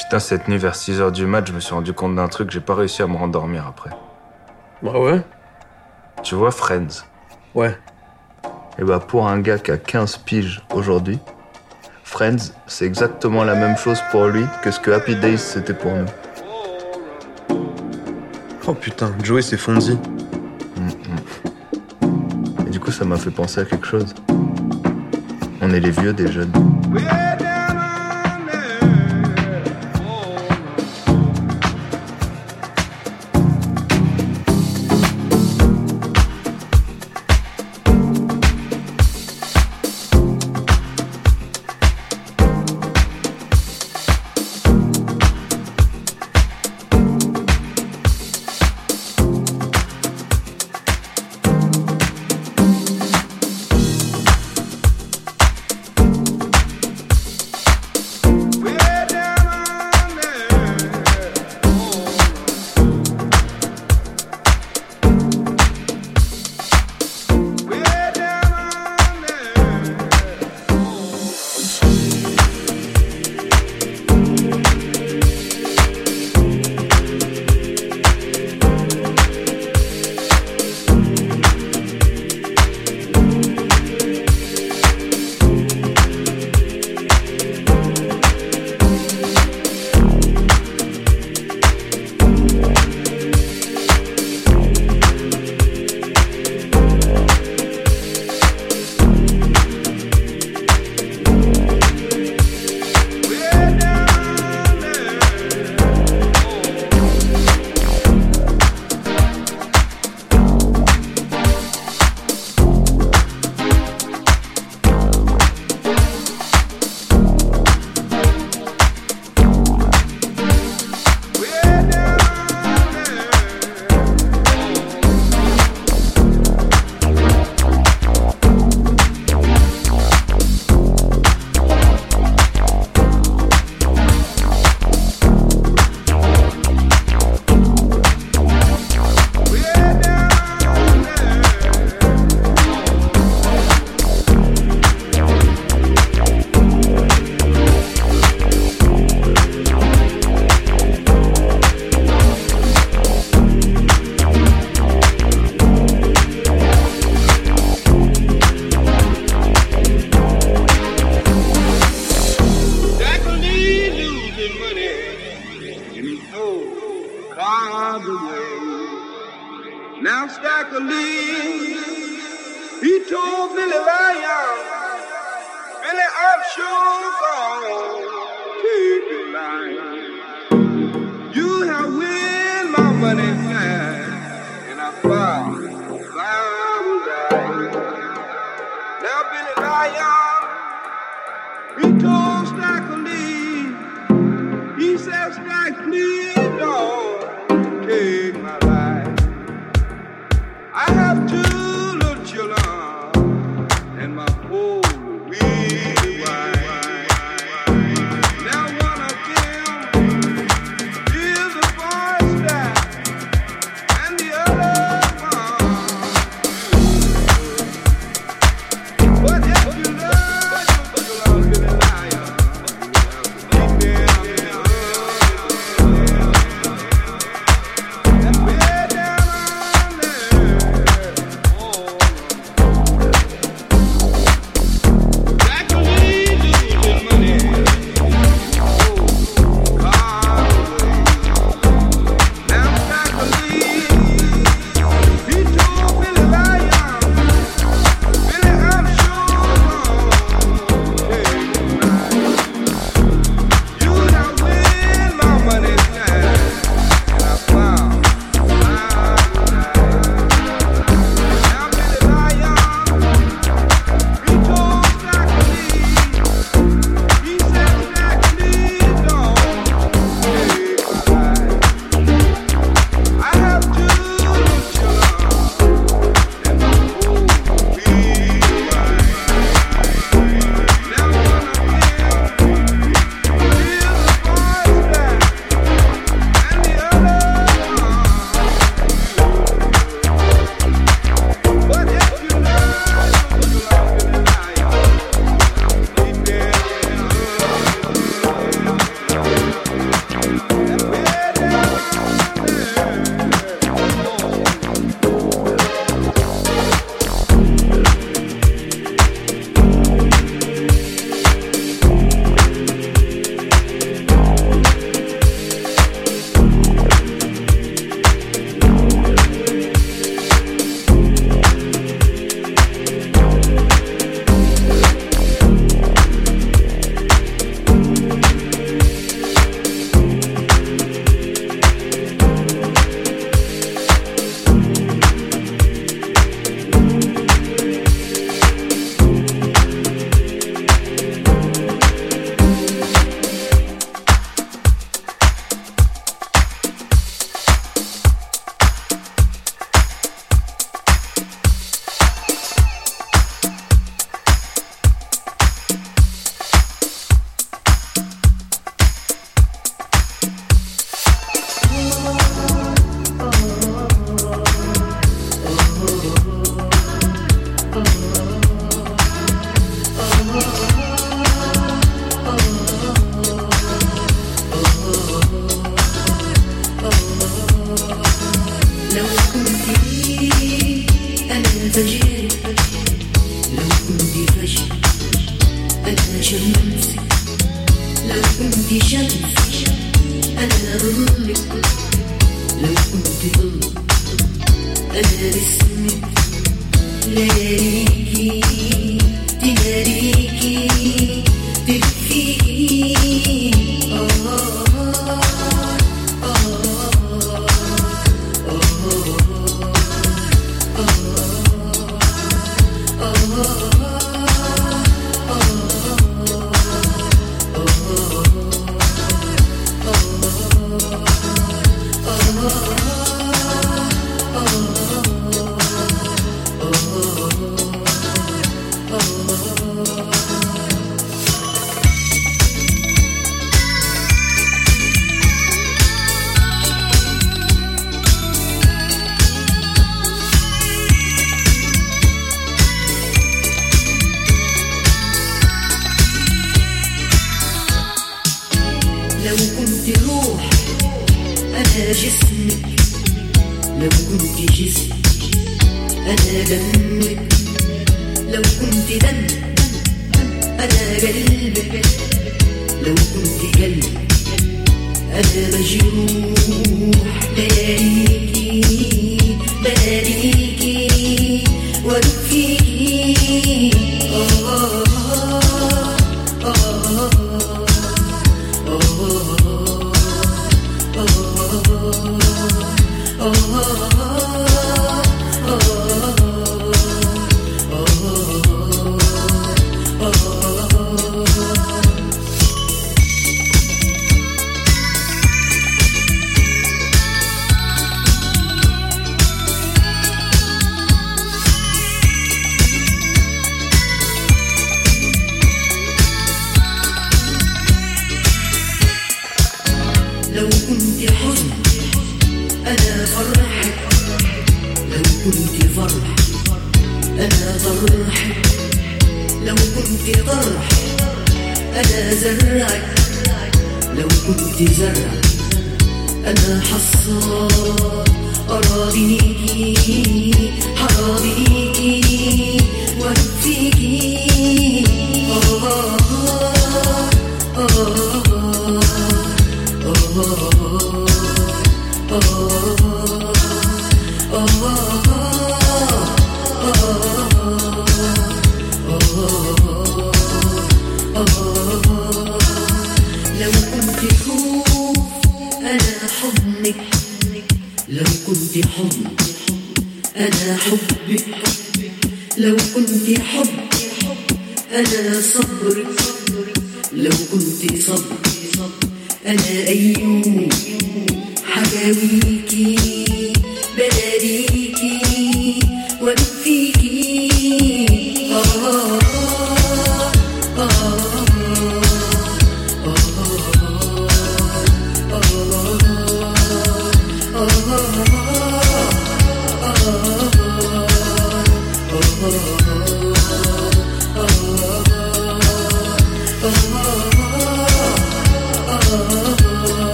Putain, cette nuit vers 6h du mat, je me suis rendu compte d'un truc, j'ai pas réussi à me rendormir après. Bah ouais Tu vois Friends? Ouais. Et bah pour un gars qui a 15 piges aujourd'hui, Friends, c'est exactement la même chose pour lui que ce que Happy Days c'était pour nous. Oh putain, Joey c'est Fonzie. Et du coup, ça m'a fait penser à quelque chose. On est les vieux des jeunes.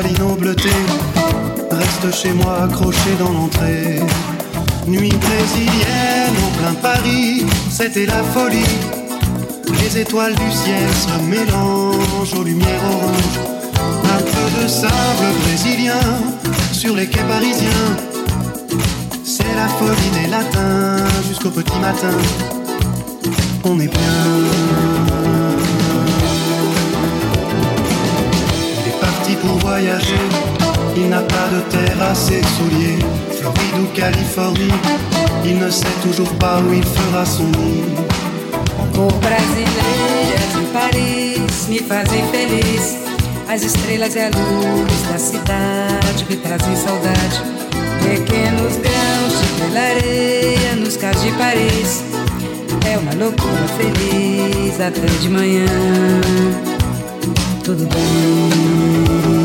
Borsalino bleuté reste chez moi accroché dans l'entrée. Nuit brésilienne en plein Paris, c'était la folie. Les étoiles du ciel se mélangent aux lumières oranges. Un peu de sable brésilien sur les quais parisiens. C'est la folie des latins jusqu'au petit matin. On est bien. Pour voyager. Il n'a pas de terre à ses souliers. Floride ou Californie, il ne sait toujours pas où il fera son nid. Cor brasileiras em Paris me fazem feliz. As estrelas e a luz da cidade me trazem saudade. Pequenos grãos de pela areia nos cais de Paris. É uma loucura feliz até de manhã. Tudo bem.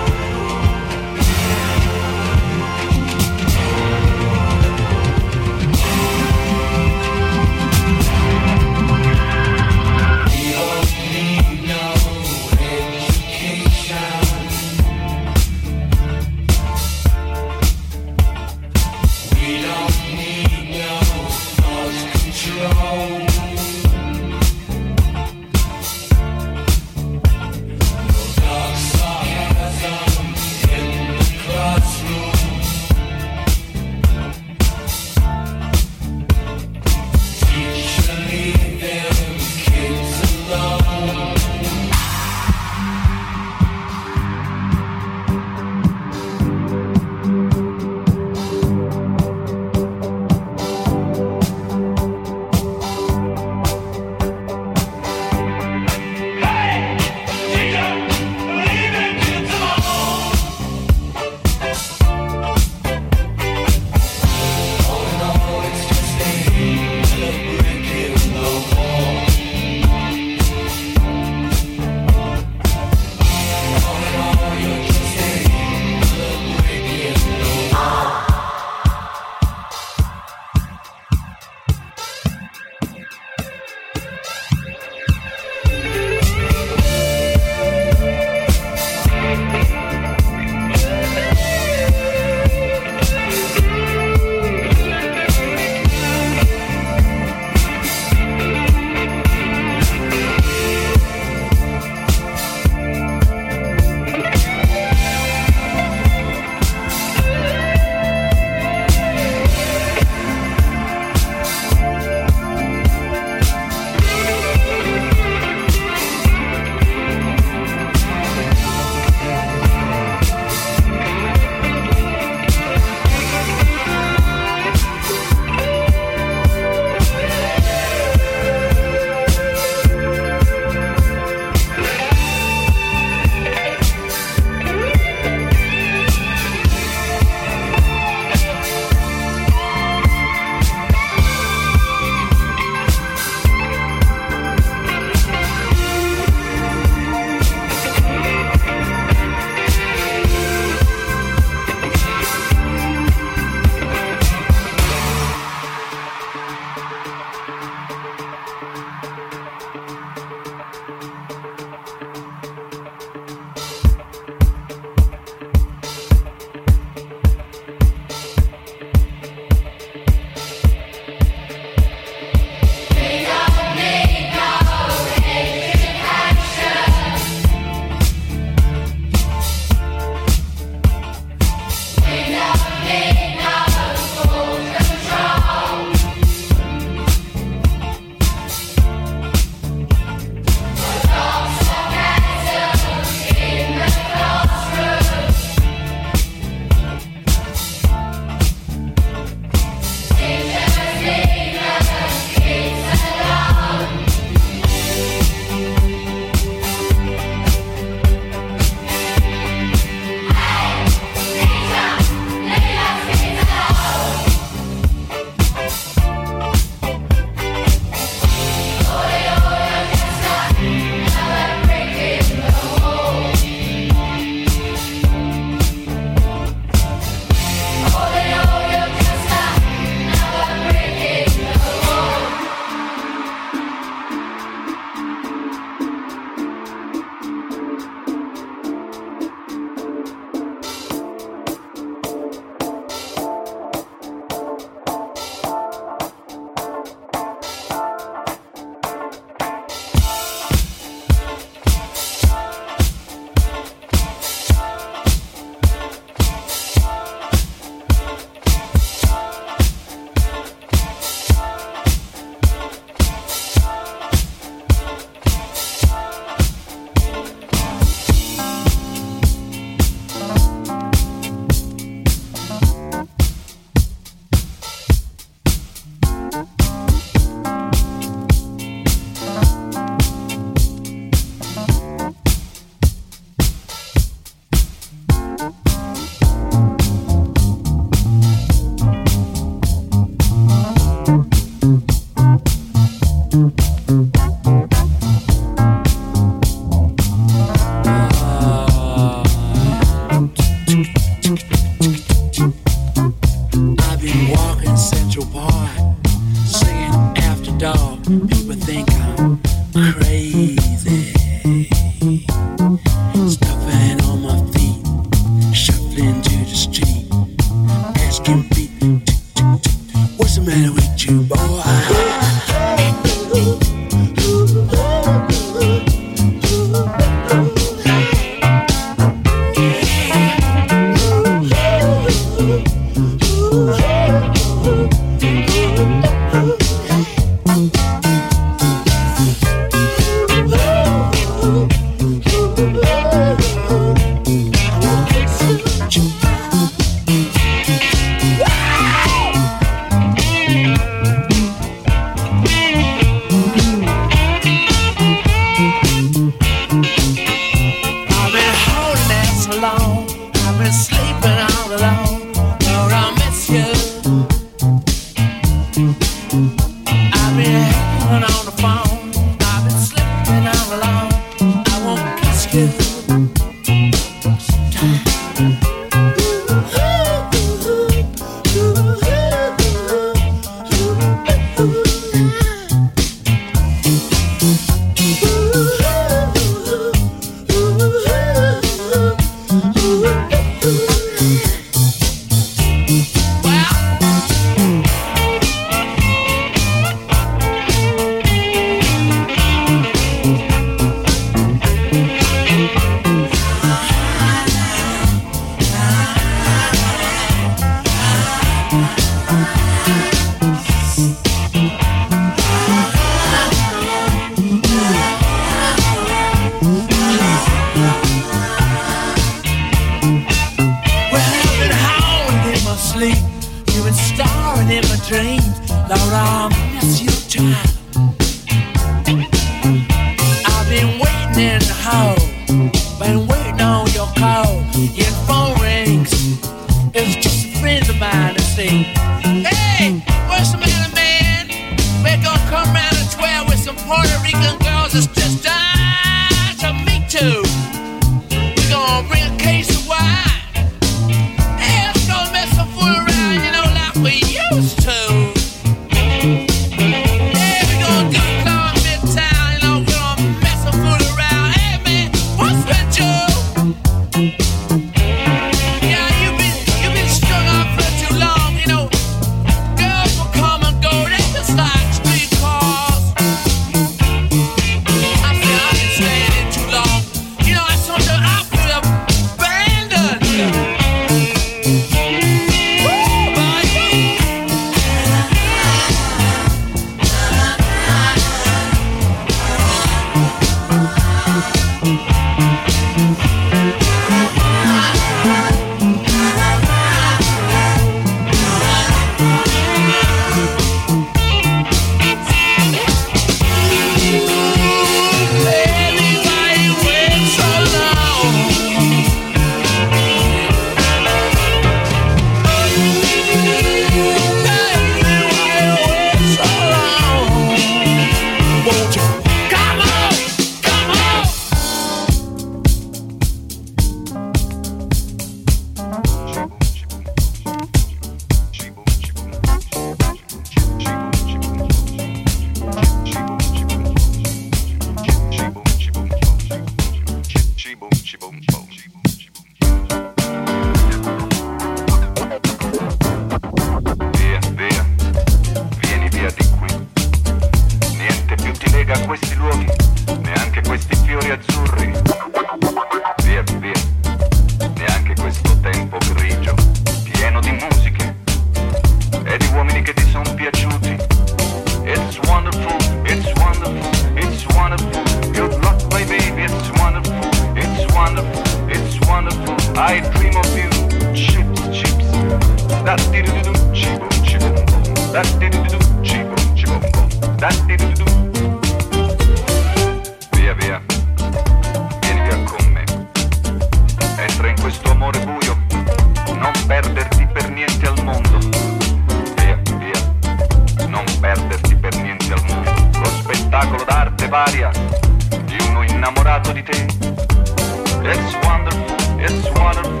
bottom.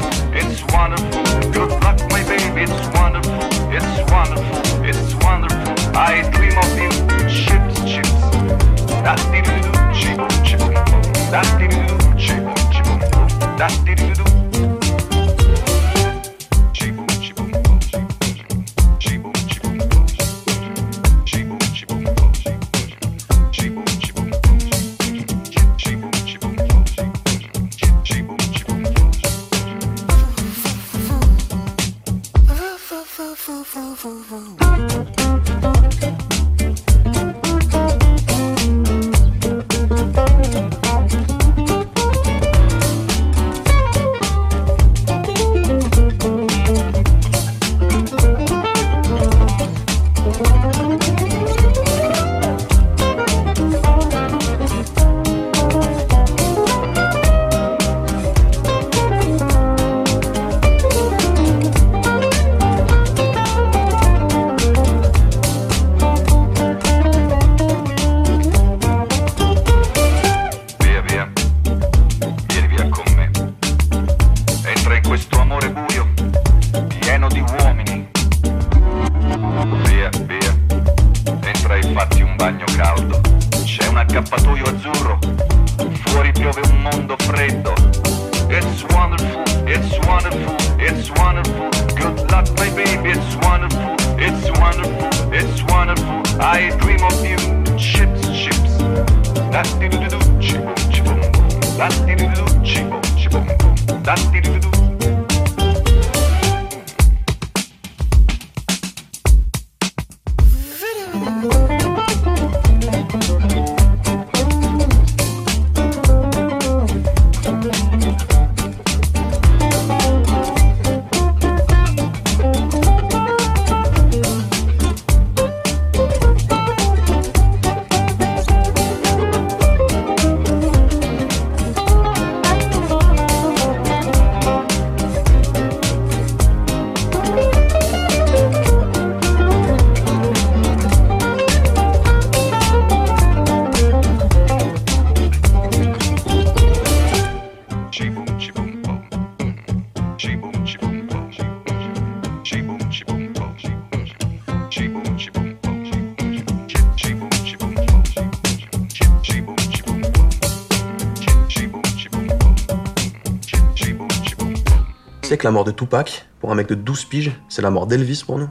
Que la mort de Tupac, pour un mec de 12 piges, c'est la mort d'Elvis pour nous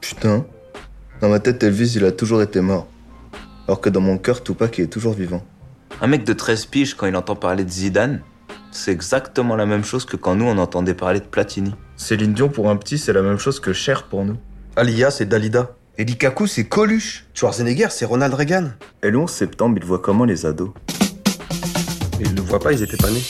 Putain. Dans ma tête, Elvis, il a toujours été mort. Alors que dans mon cœur, Tupac il est toujours vivant. Un mec de 13 piges, quand il entend parler de Zidane, c'est exactement la même chose que quand nous, on entendait parler de Platini. Céline Dion, pour un petit, c'est la même chose que Cher pour nous. Alia, c'est Dalida. Et Lukaku, c'est Coluche. Schwarzenegger, c'est Ronald Reagan. Et le 11 septembre, il voit comment les ados Ils le voient pas, ils étaient pas nés.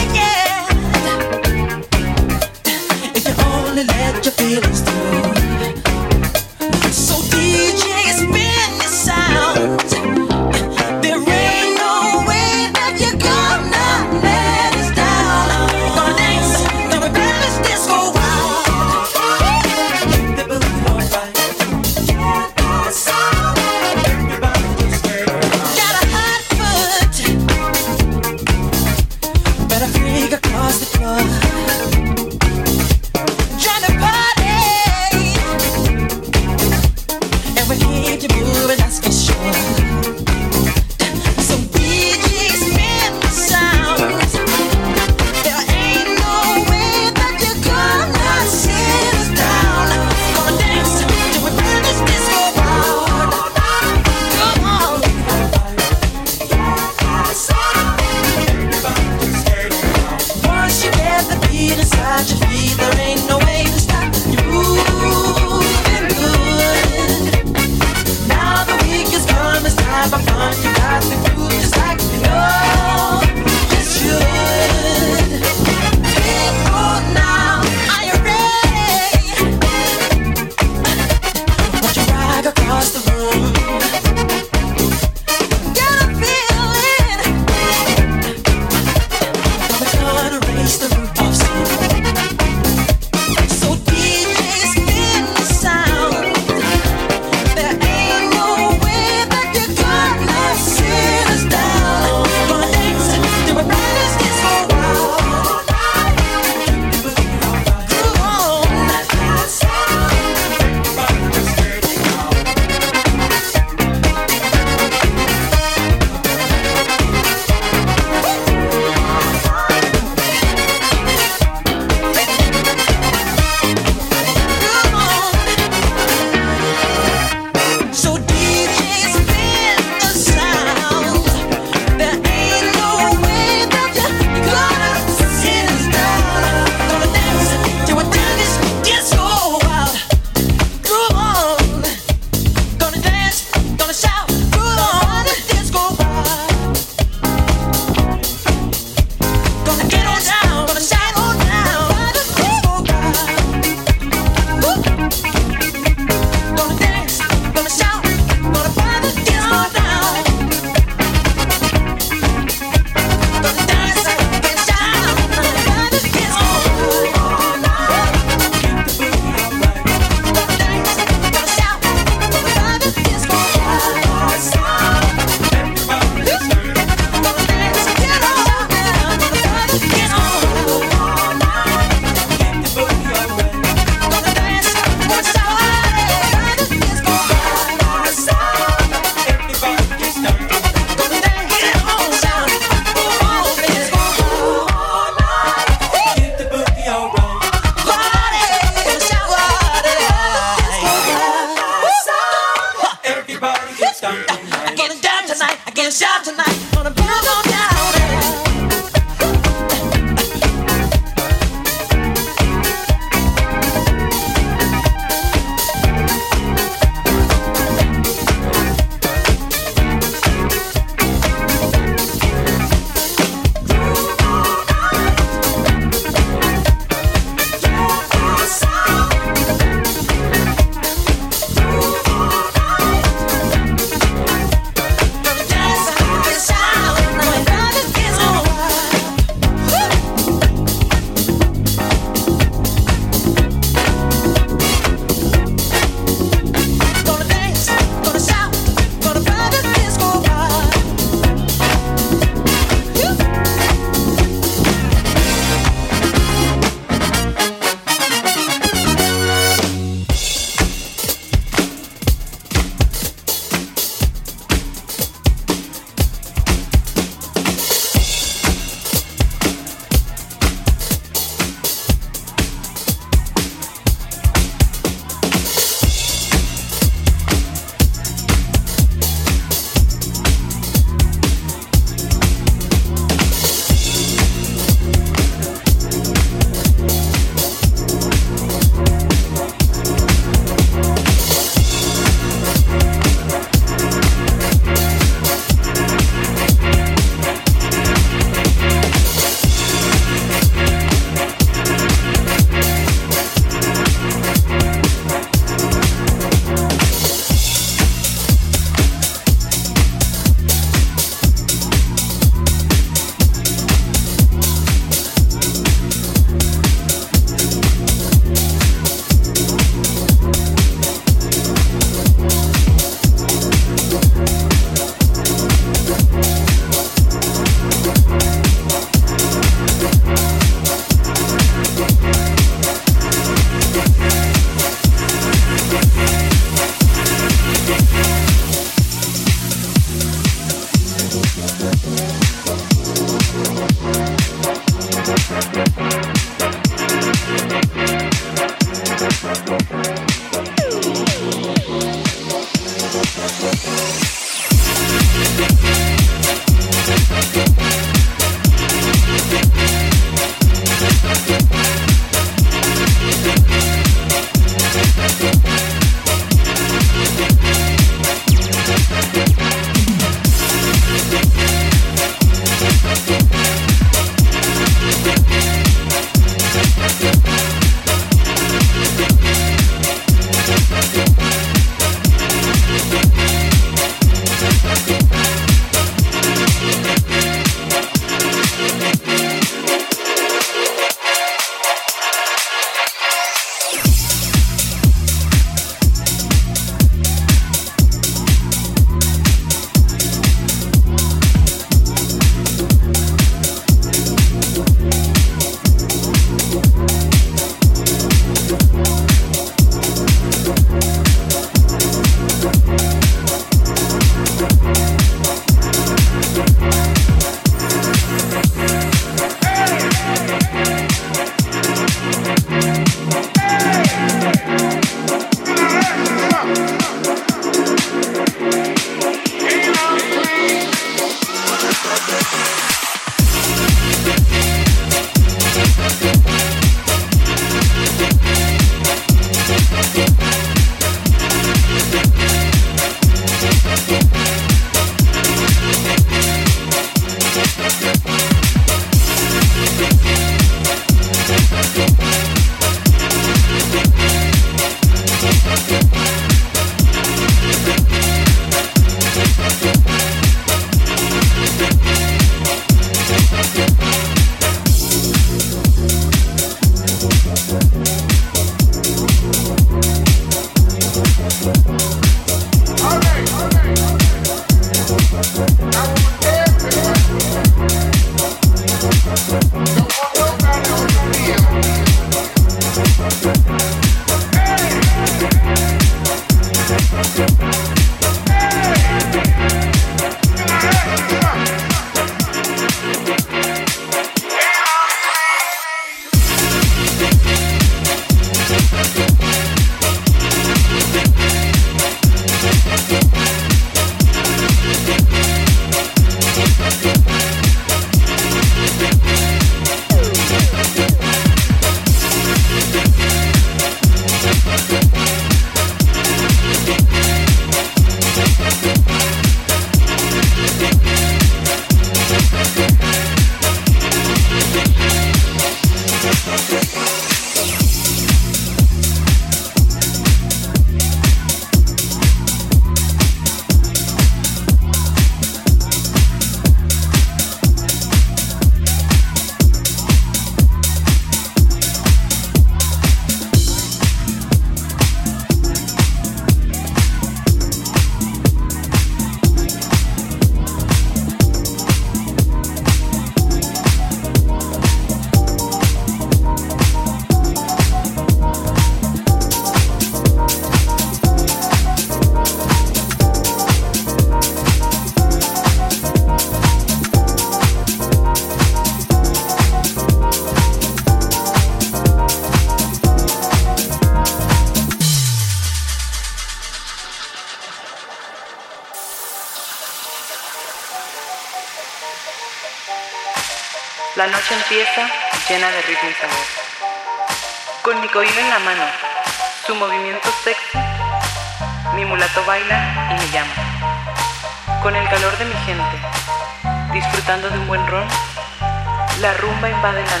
Rumba invade la